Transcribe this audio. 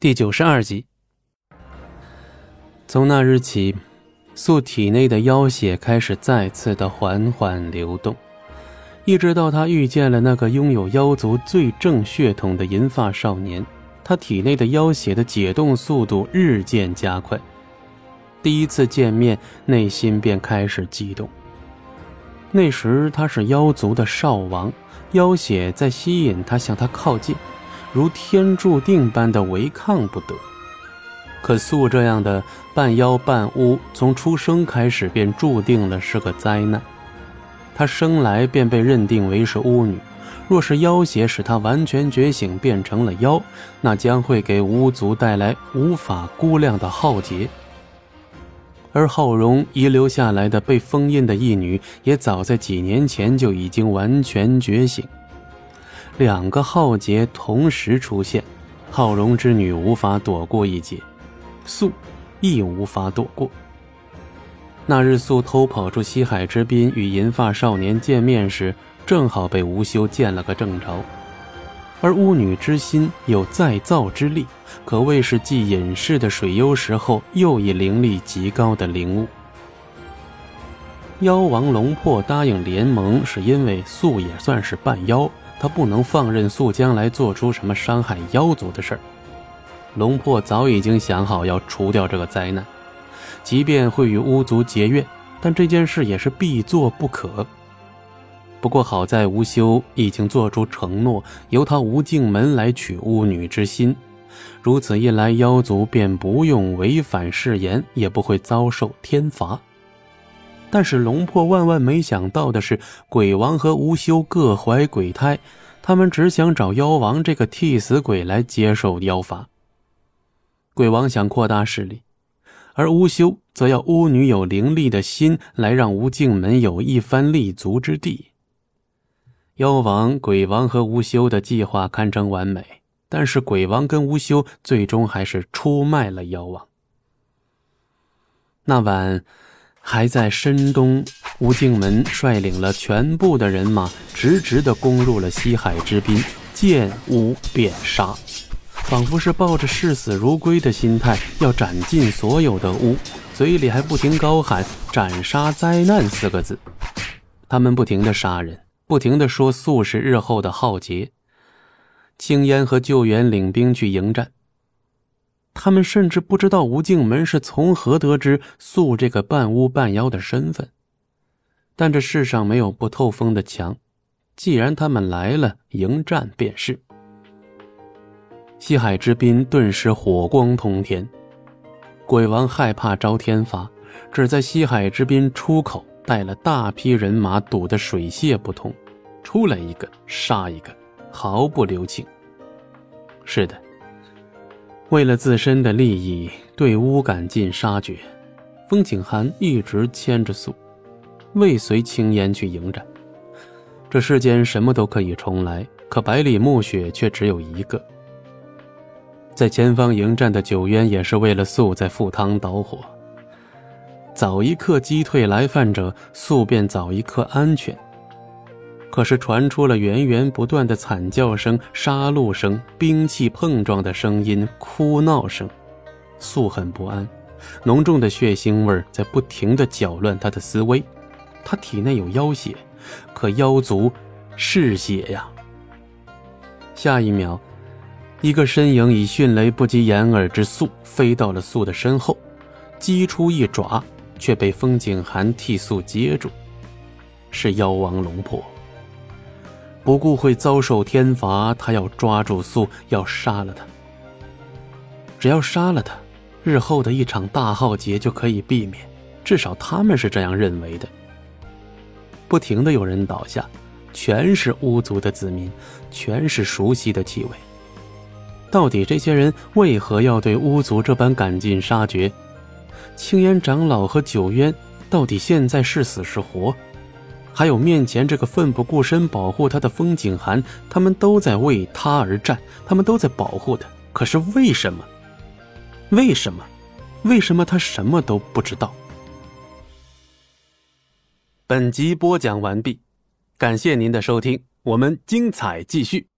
第九十二集。从那日起，素体内的妖血开始再次的缓缓流动，一直到他遇见了那个拥有妖族最正血统的银发少年，他体内的妖血的解冻速度日渐加快。第一次见面，内心便开始激动。那时他是妖族的少王，妖血在吸引他向他靠近。如天注定般的违抗不得。可素这样的半妖半巫，从出生开始便注定了是个灾难。她生来便被认定为是巫女，若是妖邪使她完全觉醒变成了妖，那将会给巫族带来无法估量的浩劫。而浩荣遗留下来的被封印的异女，也早在几年前就已经完全觉醒。两个浩劫同时出现，浩荣之女无法躲过一劫，素亦无法躲过。那日素偷跑出西海之滨与银发少年见面时，正好被无修见了个正着。而巫女之心有再造之力，可谓是继隐世的水幽石后又一灵力极高的灵物。妖王龙魄答应联盟，是因为素也算是半妖。他不能放任素将来做出什么伤害妖族的事儿。龙魄早已经想好要除掉这个灾难，即便会与巫族结怨，但这件事也是必做不可。不过好在吴修已经做出承诺，由他无尽门来取巫女之心，如此一来，妖族便不用违反誓言，也不会遭受天罚。但是龙破万万没想到的是，鬼王和吴修各怀鬼胎，他们只想找妖王这个替死鬼来接受妖法。鬼王想扩大势力，而吴修则要巫女有灵力的心来让吴敬门有一番立足之地。妖王、鬼王和吴修的计划堪称完美，但是鬼王跟吴修最终还是出卖了妖王。那晚。还在深冬，吴敬门率领了全部的人马，直直地攻入了西海之滨，见巫便杀，仿佛是抱着视死如归的心态，要斩尽所有的巫，嘴里还不停高喊“斩杀灾难”四个字。他们不停地杀人，不停地说素是日后的浩劫。青烟和救援领兵去迎战。他们甚至不知道吴敬门是从何得知素这个半巫半妖的身份，但这世上没有不透风的墙，既然他们来了，迎战便是。西海之滨顿时火光通天，鬼王害怕招天罚，只在西海之滨出口带了大批人马堵得水泄不通，出来一个杀一个，毫不留情。是的。为了自身的利益，对乌赶尽杀绝，风景寒一直牵着素，未随青烟去迎战。这世间什么都可以重来，可百里暮雪却只有一个。在前方迎战的九渊也是为了素在赴汤蹈火，早一刻击退来犯者，素便早一刻安全。可是传出了源源不断的惨叫声、杀戮声、兵器碰撞的声音、哭闹声，素很不安，浓重的血腥味在不停地搅乱他的思维。他体内有妖血，可妖族嗜血呀。下一秒，一个身影以迅雷不及掩耳之速飞到了素的身后，击出一爪，却被风景寒替素接住，是妖王龙魄。不顾会遭受天罚，他要抓住素，要杀了他。只要杀了他，日后的一场大浩劫就可以避免，至少他们是这样认为的。不停的有人倒下，全是巫族的子民，全是熟悉的气味。到底这些人为何要对巫族这般赶尽杀绝？青烟长老和九渊到底现在是死是活？还有面前这个奋不顾身保护他的风景涵，他们都在为他而战，他们都在保护他。可是为什么？为什么？为什么他什么都不知道？本集播讲完毕，感谢您的收听，我们精彩继续。